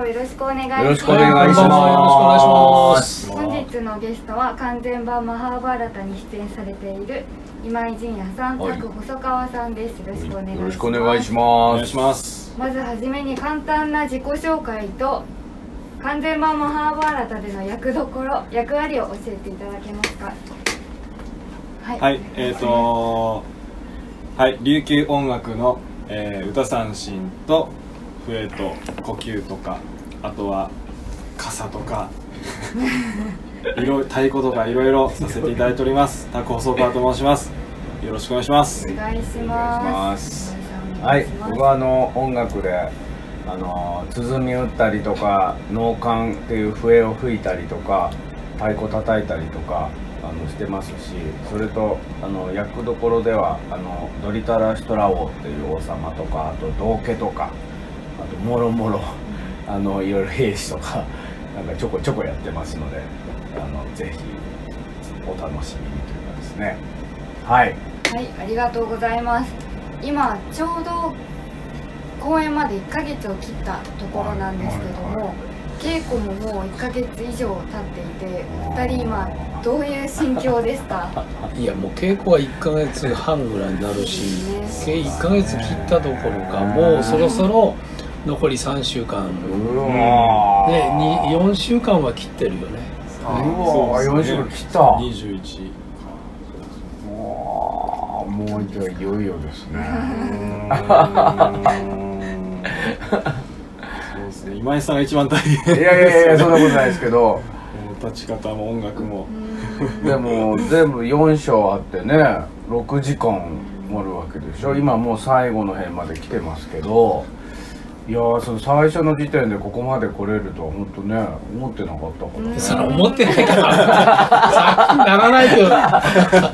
まりました KIK1 ラジオよろしくお願いします。よろしくお願いします。本日のゲストは完全版マハーバーラタに出演されている今井仁也さん、はい細川さんです。よろしくお願いします。よろしくお願いしおます。願いしますまずはじめに簡単な自己紹介と完全版マハーバーラタでの役どころ役割を教えていただけますか？はい。はいえっ、ー、とはい琉球音楽の、えー歌三振と笛と呼吸とかあとは傘とかいろいろ太鼓とかいろいろさせていただいております。タコ細川と申します。よろしくお願いします。お願いしまます。はい僕はあの音楽であの鼓打ったりとか農管っていう笛を吹いたりとか太鼓叩いたりとかあのしてますしそれとあの役どころではあのドリタラシュトラ王っていう王様とかあと道家とかあともろもろあのいろいろ兵士とかなんかちょこちょこやってますのであのぜひお楽しみにというかですねはいはい、ありがとうございます。今ちょうど公演まで1ヶ月を切ったところなんですけどはいはいも、稽古ももう1ヶ月以上経っていて、2人今どういう心境ですか？いやもう稽古は1ヶ月半ぐらいになるし計1ヶ月切ったどころかもうそろそろ残り3週間。でに4週間は切ってるよね。うわー4週間切った。21もうもうじゃあいよいよですね。そうですね。今井さんが一番大変。いやいやいやそんなことないですけど。立ち方も音楽も。でも全部4章あってね6時間あるわけでしょ。今もう最後の辺まで来てますけどいやーその最初の時点でここまで来れるとは本当ね思ってなかったから。ねそれ思ってないから。さっきならないけどい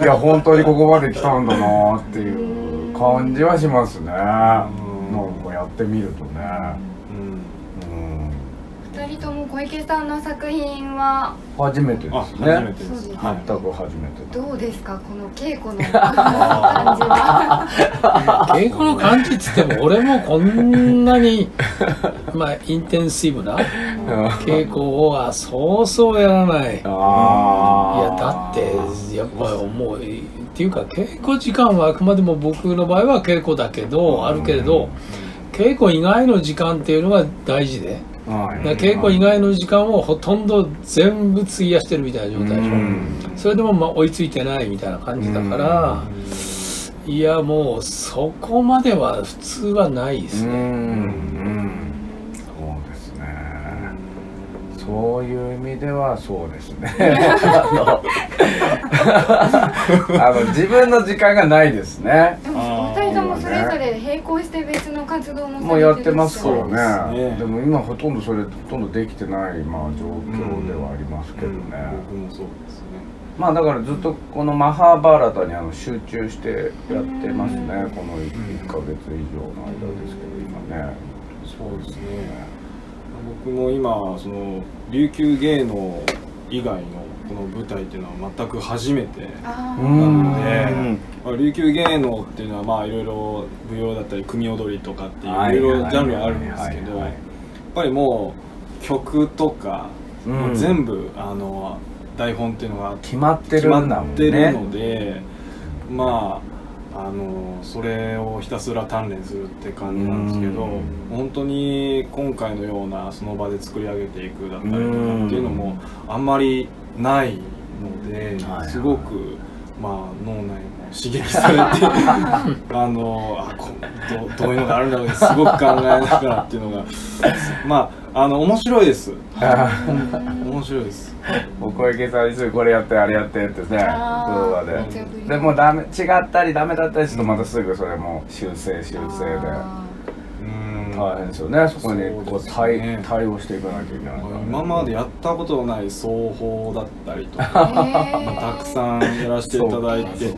や本当にここまで来たんだなーっていう感じはしますね。なんかやってみるとね。うんうん2人とも小池さんの作品は初めてであすね。初めてです全く初めてどうですかこの稽古の感じは？稽古の感じっつっても俺もこんなに まあインテンシブな稽古はそうそうやらない。あいやだってやっぱ思うっていうか稽古時間はあくまでも僕の場合は稽古だけどあるけれど稽古以外の時間っていうのが大事ではい。だから稽古以外の時間をほとんど全部費やしてるみたいな状態でしょ。うん。それでもまあ追いついてないみたいな感じだからいやもうそこまでは普通はないですうん。うねん。そうですね。そういう意味ではそうですね。あのあの自分の時間がないですね。でもお二人ともそれぞれ並行して別の活動ももうやってますかよらね。ね。でも今ほとんどそれほとんどできてない、まあ、状況ではありますけどね、僕もそうですね。まあだからずっとこのマハーバーラタにあの集中してやってますね。この1ヶ月以上の間ですけど今ね。そうですね。僕も今その琉球芸能以外のこの舞台っていうのは全く初めてなので、まあ、琉球芸能っていうのはまあいろいろ舞踊だったり組踊りとかっていうはいいろいろジャンルがあるんですけはいどやっはい。ぱりもう曲とか、全部あの台本っていうのが決まって決るんだもんまってるねので、まああのそれをひたすら鍛錬するって感じなんですけどうん。本当に今回のようなその場で作り上げていくだったりとかうんっていうのもあんまりないのではい。すごく、まあ、脳内も刺激されて あのあこどどういうのがあるんだろうってすごく考えながらっていうのがまああの面白いです。面白いです。お小池さんにすぐこれやってあれやってってね動画で。でもダメ違ったりダメだったりするとまたすぐそれも修正修正で大変ですよね。そこにこう対ね。対応していかなきゃいけないね。今までやったことのない奏法だったりとか たくさんやらせていただいてて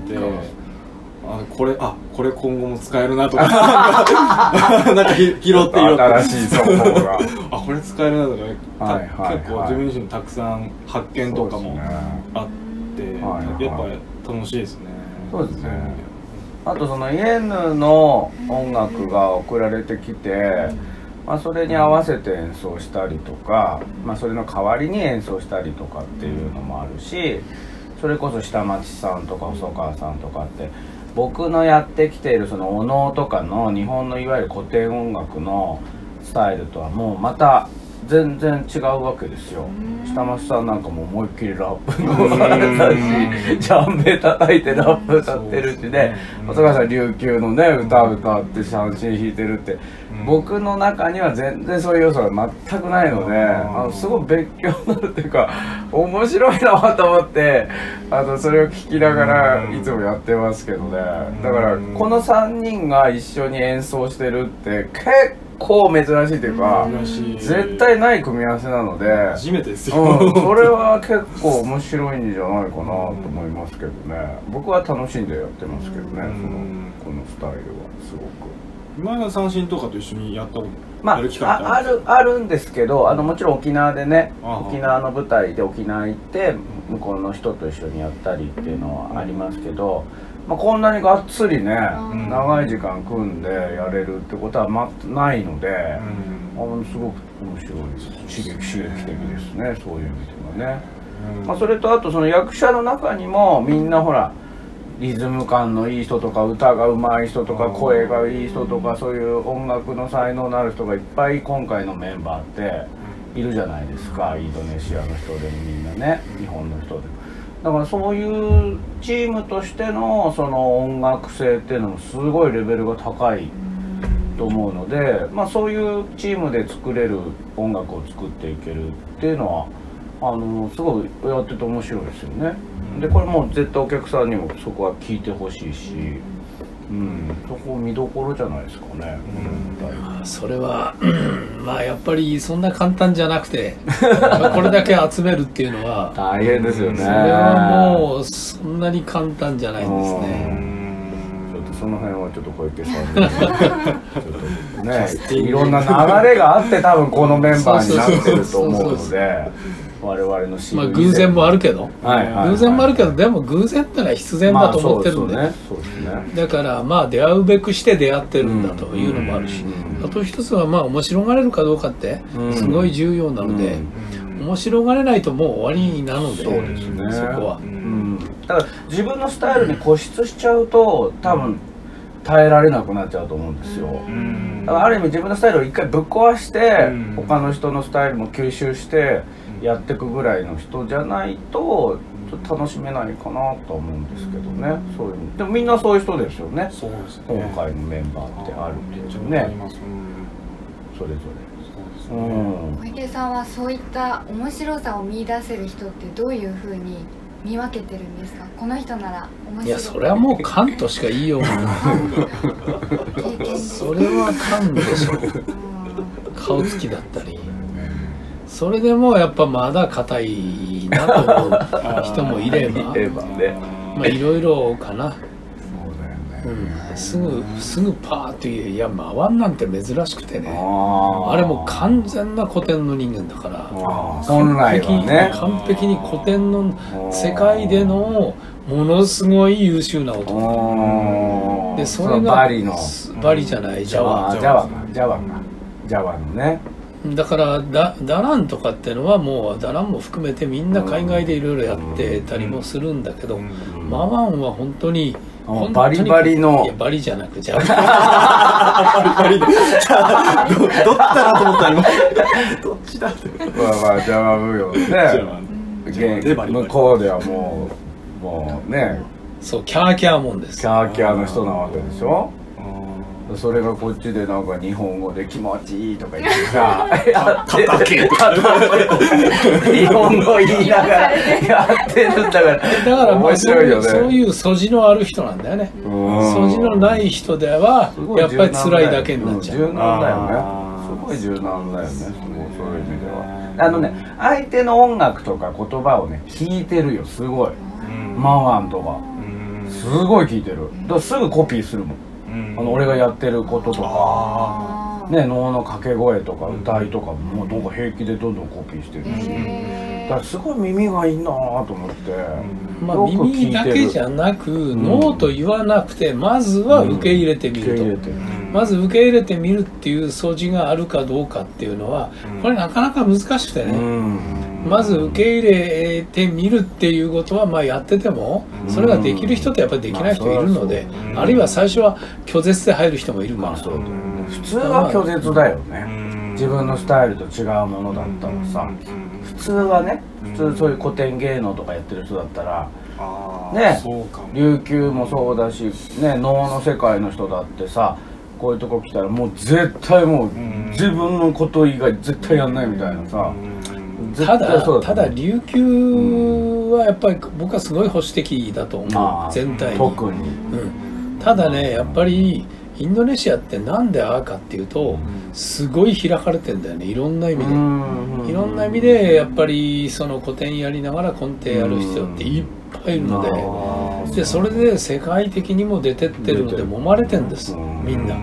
あこれあこれ今後も使えるなとか なんかひ拾って拾って。新しい情報が。あこれ使えるなとか、たはいはいはい。結構自分自身たくさん発見とかもあって、はいはい。やっぱ楽しいですね。そうですねあとそのイエヌの音楽が送られてきてまあ、それに合わせて演奏したりとか、まあ、それの代わりに演奏したりとかっていうのもあるしそれこそ下町さんとか細川さんとかって僕のやってきているそのお能とかの日本のいわゆる古典音楽のスタイルとはもうまた全然違うわけですよ。下町さんなんかも思いっきりラップのあれだしジャンベ叩いてラップ歌ってるしね。細川さん琉球のね歌歌って三振弾いてるって。僕の中には全然そういう要素が全くないのであのすごい勉強になるっていうか面白いなと思ってあのそれを聞きながらいつもやってますけどね。だからこの3人が一緒に演奏してるって結構珍しいというか絶対ない組み合わせなので。初めてですよ、うん、それは結構面白いんじゃないかなと思いますけどね。僕は楽しんでやってますけどねそのこのスタイルはすごく。前田三振とかと一緒にやったことまあああるんでするあるんですけどあのもちろん沖縄でね沖縄の舞台で沖縄行って向こうの人と一緒にやったりっていうのはありますけど、まあ、こんなにがっつりねん。長い時間組んでやれるってことはまないので、あうん。のすごく面白い刺激刺激的ですねそういう意味ではね。うん。まあ、それとあとその役者の中にもみんなほらリズム感のいい人とか歌が上手い人とか声がいい人とかそういう音楽の才能のある人がいっぱい今回のメンバーっているじゃないですか。インドネシアの人でもみんなね日本の人でもだからそういうチームとしてのその音楽性っていうのもすごいレベルが高いと思うので、まあ、そういうチームで作れる音楽を作っていけるっていうのはあのすごいやってて面白いですよね。でこれもう絶対お客さんにもそこは聞いてほしいし、うん、そこ見どころじゃないですかね、この舞台それはうん。まあやっぱりそんな簡単じゃなくて これだけ集めるっていうのは大変ですよね。それはもうそんなに簡単じゃないんですうねその辺はちょっと小池さんにちょっとねいろんな流れがあって多分このメンバーになってると思うので我々の知まあ偶然もあるけど。はいはいはい。偶然もあるけどでも偶然ってのは必然だと思ってるんで、まあそうですね。だからまあ出会うべくして出会ってるんだというのもあるし、うんあと一つはまあ面白がれるかどうかってうん。すごい重要なので、面白がれないともう終わりなのでそうですね。そこは。う。うん。んだから自分のスタイルに固執しちゃうと多分耐えられなくなっちゃうと思うんですよ、うん。だからある意味自分のスタイルを一回ぶっ壊して、うん。他の人のスタイルも吸収してやっていくぐらいの人じゃないとちょっと楽しめないかなと思うんですけどね、そういうでもみんなそういう人ですよね。そうですね。今回のメンバーってあるめっていうね。それぞれ、小池さんはそういった面白さを見出せる人ってどういうふうに見分けてるんですか？この人なら面白い。いやそれはもう勘としか言いようがない。それは勘でしょうん顔つきだったり。それでもやっぱまだ硬いなと思う人もいれば。いればね。まあいろいろかな、すぐすぐパーっていういや回んなんて珍しくてね。あれもう完全な古典の人間だから。本来はね。完璧に古典の世界でのものすごい優秀な男。うんでそれがバリの。バリじゃないジャあワージャワか。ジャワか。ジャワのねだからダダランとかっていうのはもうダランも含めてみんな海外でいろいろやってたりもするんだけど、マワンは本当にバリバリの。いやバリじゃなくジャワバリバリ。でどどっちだなと思った今 どっちだって。まあまあジャワ舞踊じゃあね。ジャワでバリバリ向こうではもうもうね。そうキャーキャーもんです。キャーキャーの人なわけでしょ？うんそれがこっちでなんか日本語で気持ちいいとか言ってさやってる日本語言いながらやってるんだから。だからま面あそう白いよねそういう素地のある人なんだよね。うん。素地のない人ではやっぱり辛いだけになっちゃう。柔軟だよね。すごい柔軟だよね。そういう意味では。あのね相手の音楽とか言葉をね聞いてるよすごい。うん。マワンとか。うん。すごい聞いてる。だからすぐコピーするもんあの俺がやってることとか。ね能の掛け声とか歌いとかもうなんか平気でどんどんコピーしてるし。へだからすごい耳がいいなぁと思って。まあ耳だけじゃなくんノーと言わなくてまずは受け入れてみる。と、まず受け入れてみるっていう素地があるかどうかっていうのはうん。これなかなか難しくてうね、んまず受け入れてみるっていうことはまあやっててもうん。それができる人とやっぱりできない人いるのでまあるいは最初は拒絶で入る人もいるから。普通は拒絶だよね。うん。自分のスタイルと違うものだったらさ普通はね普通そういう古典芸能とかやってる人だったらああねそうかも。琉球もそうだしね能の世界の人だってさこういうとこ来たらもう絶対もううん。自分のこと以外絶対やんないみたいなさうん。絶ただただ琉球はやっぱり僕はすごい保守的だと思まあう全体に、特に。うん、ただねやっぱりインドネシアってなんでああかっていうとすごい開かれてんだよね。いろんな意味で。いろんな意味でやっぱりその古典やりながら根底やる人っていっぱいいるので。でそれで世界的にも出てってるので揉まれてんです。うん。みんな。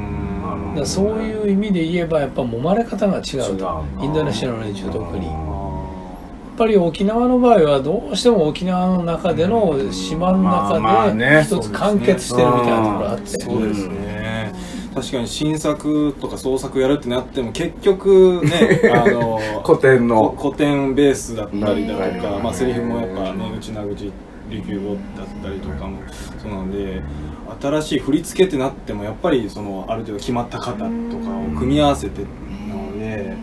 そういう意味で言えばやっぱ揉まれ方が違うと。インドネシアの連中特に。やっぱり沖縄の場合はどうしても沖縄の中での島の中ね。で一つ完結してるみたいなところがあって。そうですね。確かに新作とか創作やるってなっても結局ね あの古典の。こ古典ベースだったりだとうん。か、まあ、セリフもやっぱね内な口琉球語だったりとかもそうなんで新しい振り付けってなってもやっぱりそのある程度決まった型とかを組み合わせてなので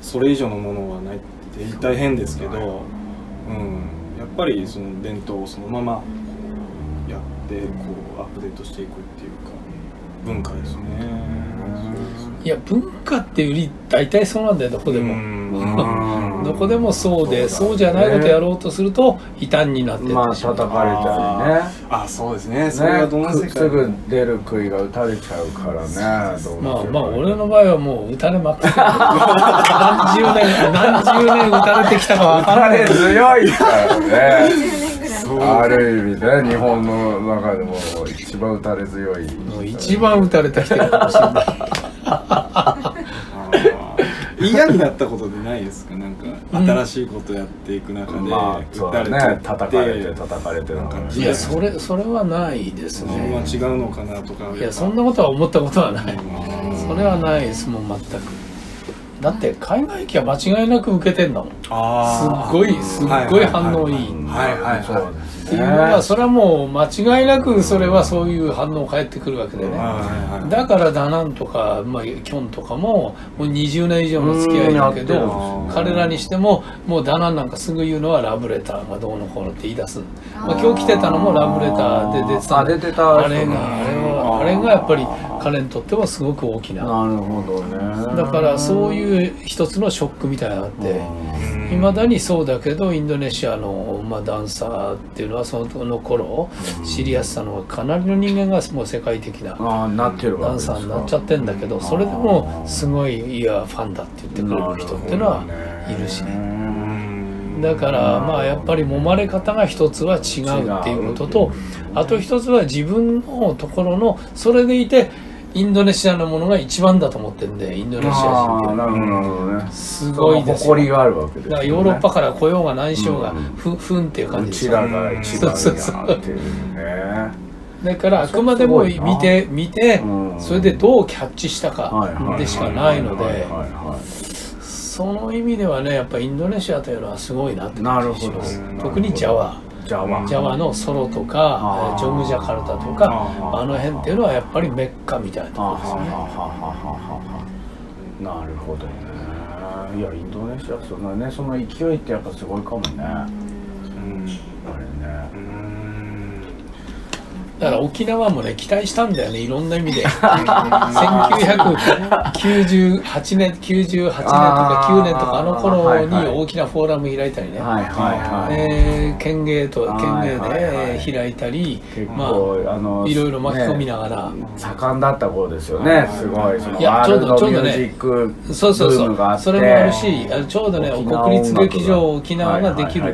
それ以上のものはないって言い大変ですけど、うん、やっぱりその伝統をそのままこうやってこうアップデートしていくっていうか文化ですね。いや文化ってより大体そうなんだよどこでも。うんどこでもそうでそうじゃないことやろうとすると異端になってまう。まあ叩かれたりね。あそうですね。それはどの世界ねすぐ出る杭が打たれちゃうからね。まあせまあ俺の場合はもう打たれまくってる。何十年何十年打たれてきたかわ打たれからない。強いからね10年ぐらい。そう。ある意味ね日本の中でも一番打たれ強い。もう一番打たれた人かもしれない嫌になったことでないですか？なんか新しいことやっていく中で、まあそうだね。叩かれて叩かれてなんかいやそれそれはないです自ね分は違うのかなとかいやそんなことは思ったことはない。うん。それはないですもん全くだって海外機は間違いなく受けてんだもん。すっごいすっごい反応いい。はいはいはい。そう。ですっていうのはそれはもう間違いなくそれはそういう反応返ってくるわけでね。だからダナンとか、まあ、キョンとかももう20年以上の付き合いだけど彼らにしてももうダナンなんかすぐ言うのはラブレターがどうのこうのって言い出す、まあ、今日来てたのもラブレターで出てた。あ出てたあれがあれはあれがやっぱり彼にとってはすごく大きななるほどねだからそういう一つのショックみたいなのがあって。いまだにそうだけどインドネシアの、まあ、ダンサーっていうのはその頃知りやすさのかなりの人間がもう世界的なダンサーになっちゃってんだけどそれでもすごいいやファンだって言ってくれる人っていうのはいるしねだからまあやっぱり揉まれ方が一つは違うっていうこととあと一つは自分のところのそれでいてインドネシアのものが一番だと思ってるんでインドネシア人なるほどね。すごいですよ。誇りがあるわけですだからヨーロッパから来ようが何しようが、ふふんっていう感じですよ。うちらが一番そうそうやってるねだからあくまでも見て見てうん。それでどうキャッチしたかでしかないのでその意味ではねやっぱインドネシアというのはすごいなって感じします特にジャワいジャワジャワのソロとかジョグジャカルタとかあの辺っていうのはやっぱりメッカみたいなとはころですよねなるほどね。いやインドネシアそのねその勢いってやっぱすごいかもねだから沖縄もね期待したんだよねいろんな意味で。1998年98年とか9年とかあの頃に大きなフォーラム開いたりね、はいはいはいえー県芸とはい県芸で開いたり、結ま構あのいろいろ巻き込みなねがら、盛んだった頃ですよねすごい。そのいやちょうどミュージックそうそうそう。それもあるしちょうどね国立劇場沖縄ができる、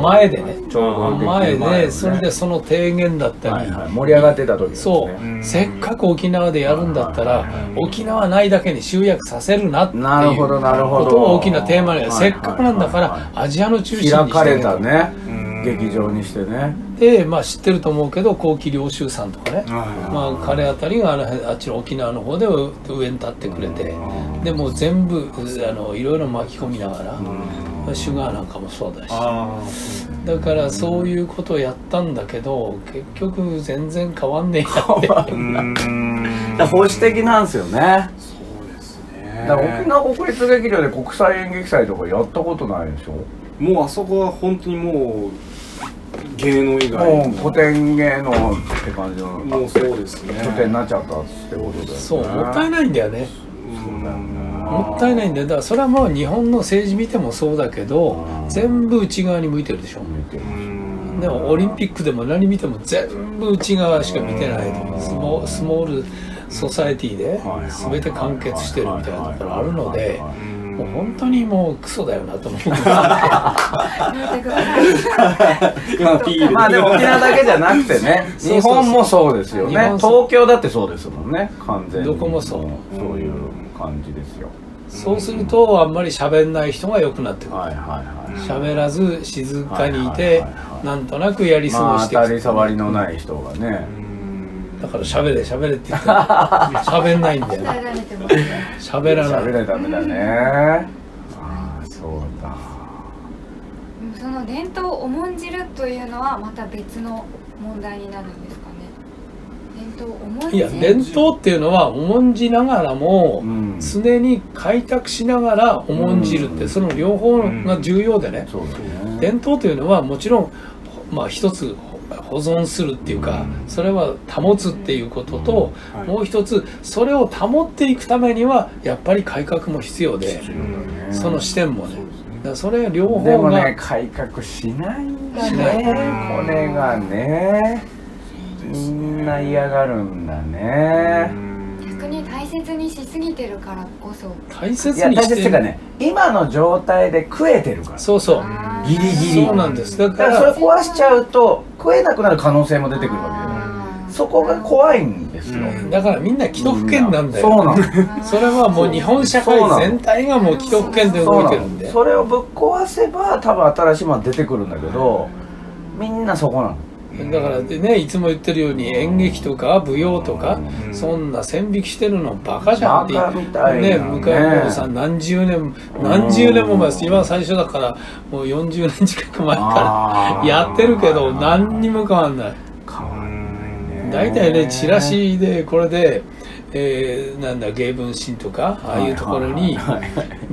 前でね。ちょうどできる前でそれでその提言だったり、はい。はい盛り上がってた時ですね。そう、うん。せっかく沖縄でやるんだったら、沖縄ないだけに集約させるなっていうなるほどなるほど。ことを大きなテーマに、はいせっかくなんだから、はいはいアジアの中心に開かれたね。うん。劇場にしてね。で、まあ、知ってると思うけど幸喜良州さんとかね、はいまあ、彼あたりがあのあっちの沖縄の方で上に立ってくれて。でもう全部あのいろいろ巻き込みながら、シュガーなんかもそうだし。あだからそういうことをやったんだけど結局全然変わんねえやって保守的なんですよね。そうですね。だから沖縄国立劇場で国際演劇祭とかやったことないでしょ？もうあそこは本当にもう芸能以外もう古典芸能って感じのもうそうですね。拠点になっちゃったってことだよね。そうもったいないんだよね。そうだよねもったいないんだよ。だからそれはもう日本の政治見てもそうだけどうん。全部内側に向いてるでしょ。見てる。うんでもオリンピックでも何見ても全部内側しか見てないとスモスモールソサエティで全て完結してるみたいなところあるのでうんもう本当にもうクソだよなと思う。やめてまあでも沖縄だけじゃなくてね日本もそうですよね。東京だってそうですもんね。完全に。どこもそう。そういう感じですよ。そうするとあんまり喋んない人が良くなってくる。はいはいはい。喋らず静かにいはいてはいはいはい。なんとなくやり過まあごしていく当たり障りのない人がね。だから喋れ喋れって言っても 喋んないんだよ。喋らない喋れダメだね。ああそうだ。でもその伝統を重んじるというのはまた別の問題になるんですかねいや伝統っていうのは重んじながらもうん。常に開拓しながら重んじるってその両方が重要でね。伝統というのはもちろんまあ一つ保存するっていうかそれは保つっていうこととはい。もう一つそれを保っていくためにはやっぱり改革も必要でその視点もね。だからそれ両でも方がね改革しないんだね。これがねみんな嫌がるんだね。逆に大切にしすぎてるからこそ。大切いや大にして切っていうかね今の状態で食えてるから。そうそう。ギリギリ。そうなんです。だかだからそれ壊しちゃうと食えなくなる可能性も出てくるわけあー。でそこが怖いんですよ、うん。だからみんな既得権なんだよ。そうなの。それはもう日本社会全体がもう既得権で動いてるんで。それをぶっ壊せば多分新しいもの出てくるんだけどみんなそこなのだからでねいつも言ってるように演劇とか舞踊とかうん。そんな線引きしてるのバカじゃんってね。ね向井もさん何十年何十年も前今最初だからもう40年近く前からやってるけど何にも変わんない。変わんないね。大体ねチラシでこれで、えーなんだ芸文新とかああいうところに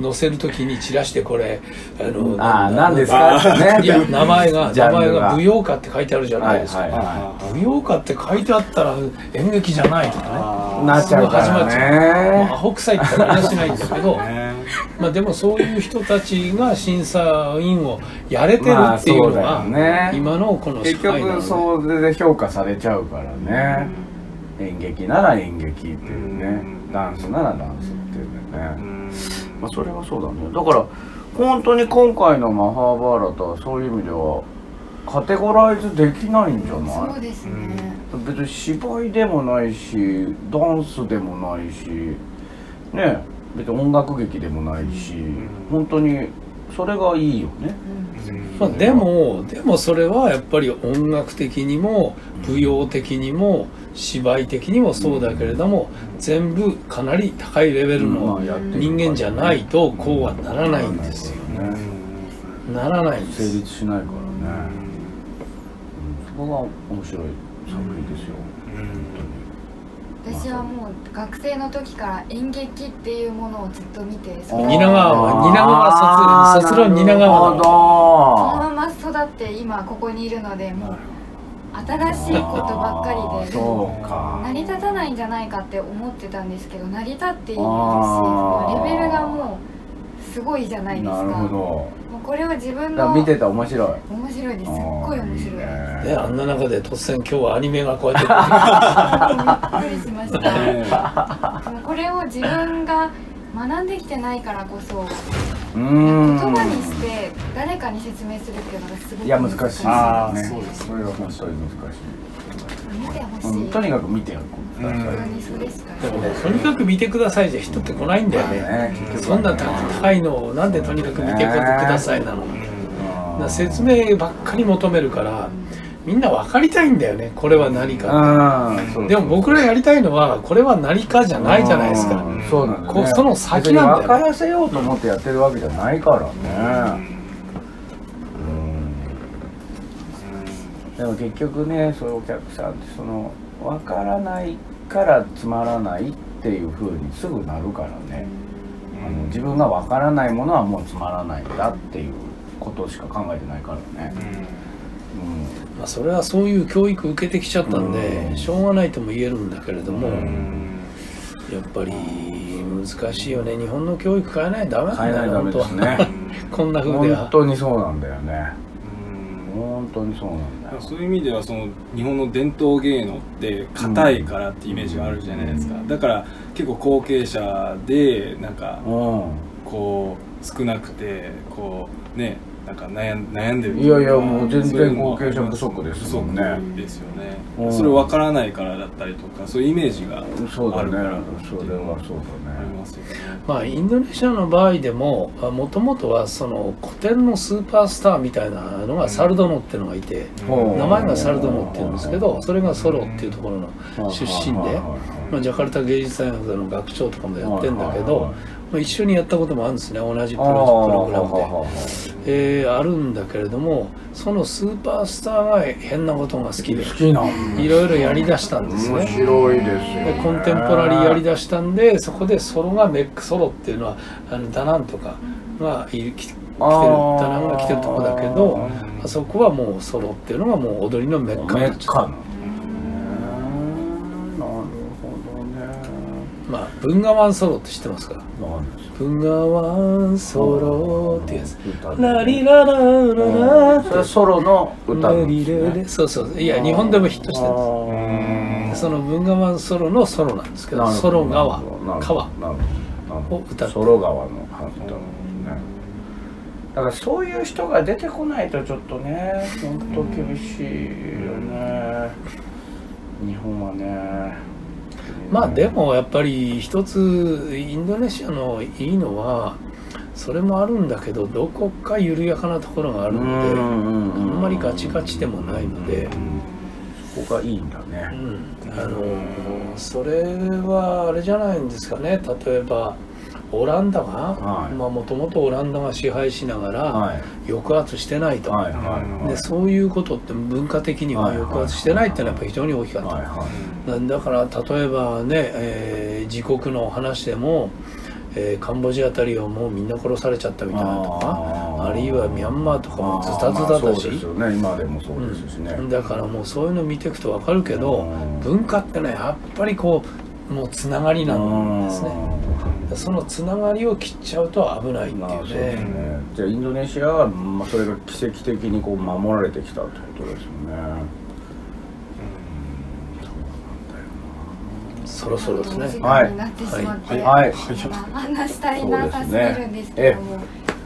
載せるときにチラシでこれあのあーな何ですか？ね。いや名前が名前が舞踊家って書いてあるじゃないですか、はいはいは舞踊家って書いてあったら演劇じゃないとかね。あなっちゃうから始まっちゃうね。もうアホ臭いって言ったらありゃしないんだけどー ね。まあでもそういう人たちが審査員をやれてるっていうのまあが、そうだよね。今のこの社結会なので。局それで評価されちゃうからね演劇なら演劇っていうねうん。ダンスならダンスっていううねん。まあそれはそうだね。だから本当に今回のマハーバーラタはそういう意味ではカテゴライズできないんじゃない？そうですね。別に芝居でもないしダンスでもないしね別に音楽劇でもないし、本当にそれがいいよねまあ、でもでもそれはやっぱり音楽的にも舞踊的にも芝居的にもそうだけれども全部かなり高いレベルまの人間じゃないとこうはならないんですよ。ねならないんです。成立しないからね、うん。そこが面白い作品ですよ、私はもう学生の時から演劇っていうものをずっと見てそれ蜷川蜷川卒卒論蜷川なるそのほまま育って今ここにいるのでもう新しいことばっかりで成り立たないんじゃないかって思ってたんですけど成り立っているしレベルがもうすごいじゃないですか。なるほど。もうこれを自分の見てて面白い。面白いです。すっごい面白い。ねであんな中で突然今日はアニメがこうやって。びっくりしました。でもこれを自分が学んできてないからこそうーん。言葉にして誰かに説明するっていうのがすごくい。や難しいね。あーそうですそれは本当に難しい、うんとにかく見てよください本当にそれしかでもねとにかく見てくださいじゃ人って来ないんだよね。ね結そんな高いのをなんでとにかく見てくださいなの。だから説明ばっかり求めるからみんな分かりたいんだよね。これは何か。でも僕らやりたいのはこれは何かじゃないじゃないですか。うん。そうなんだ、ね、その先なんだよね。分からせようと思ってやってるわけじゃないからねうんでも結局ねそういうお客さんってその分からないからつまらないっていう風にすぐなるからね。あの自分が分からないものはもうつまらないんだっていうことしか考えてないからね、まあ、それはそういう教育受けてきちゃったんでうん。しょうがないとも言えるんだけれども、うん。やっぱり難しいよね。日本の教育変えないとダメなん変えだよないとダメです本当。は ねこんな風で本は当にそうなんだよね。うん本当にそうなんだよ。そういう意味ではその日本の伝統芸能って硬いからってイメージがあるじゃないですか、だから結構後継者でなんかうん。こう少なくてこうねなんか悩ん悩んでるいやいやもう全然後継者不足ですもんね。不足ですよね、うん。それ分からないからだったりとかそういうイメージがそうだねあるから。それはそうありだねますよね。まあインドネシアの場合でももともとはその古典のスーパースターみたいなのがサルドノっていうのがいて、名前がサルドノっていうんですけどそれがソロっていうところの出身で、まあ、ジャカルタ芸術大学での学長とかもやってんだけど、まあ、一緒にやったこともあるんですね。同じプロプログラムで、えーあるんだけれどもそのスーパースターが変なことが好きで好きなんいろいろやりだしたんです面ね白いですよでねコンテンポラリーやりだしたんでそこでソロがメックソロっていうのはあのダナンとかがいる来てるダナンが来てるとこだけどあそこはもうソロっていうのがもう踊りのメッカにメなっちゃったッカなのなるほどねまあ文ガワンソロって知ってますか？文ガワンソロってやつ。歌ラリララララ。それソロの歌なんリですそうそういや日本でもヒットしてるんあです。その文ガワンソロのソロなんですけどソロ川川。を歌ってソロ川のだからそういう人が出てこないとちょっとね本当厳しいよね。日本はねまあでもやっぱり一つインドネシアのいいのはそれもあるんだけどどこか緩やかなところがあるのであんまりガチガチでもないので、そこがいいんだうねん、あのそれはあれじゃないんですかね。例えばオランダがはい。もともとオランダが支配しながらはい。抑圧してないと、はいでそういうことって文化的には抑圧してないっていうのはやっぱり非常に大きかった。はいはい。なんだから例えばね、えー自国の話でも、えーカンボジアあたりはもうみんな殺されちゃったみたいなとかあるいはミャンマーとかもズタズタまあだし、そうですよね。今でもそうですしね、うんだからもうそういうの見ていくと分かるけどうん。文化ってねやっぱりこうもうつながりなんですねそのつながりを切っちゃうと危ないってまあいうそうですね。ねじゃあインドネシアは、まあ、それが奇跡的にこう守られてきたってことですよね。そろそろですね。はい。はい。まあ話したいなさすぎるんですけども、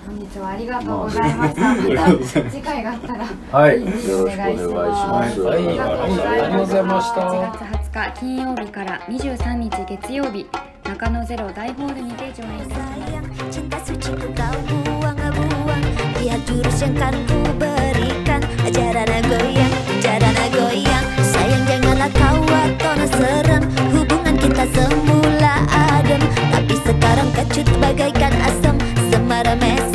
本日はありがとうございました。まあまた次回があったら、はい。よろしくお願いします。はい。ありがとうございました。8月20日金曜日から23日月曜日、中野ゼロ大ホールにて上演いたします。 Sayang, cinta suciku kau buang-buang Lihat jurus yang kan ku berikan Jarana goyang, jarana goyang Sayang janganlah kau watona seram Hubungan kita semula adem Tapi sekarang kecut bagaikan asam Semara merah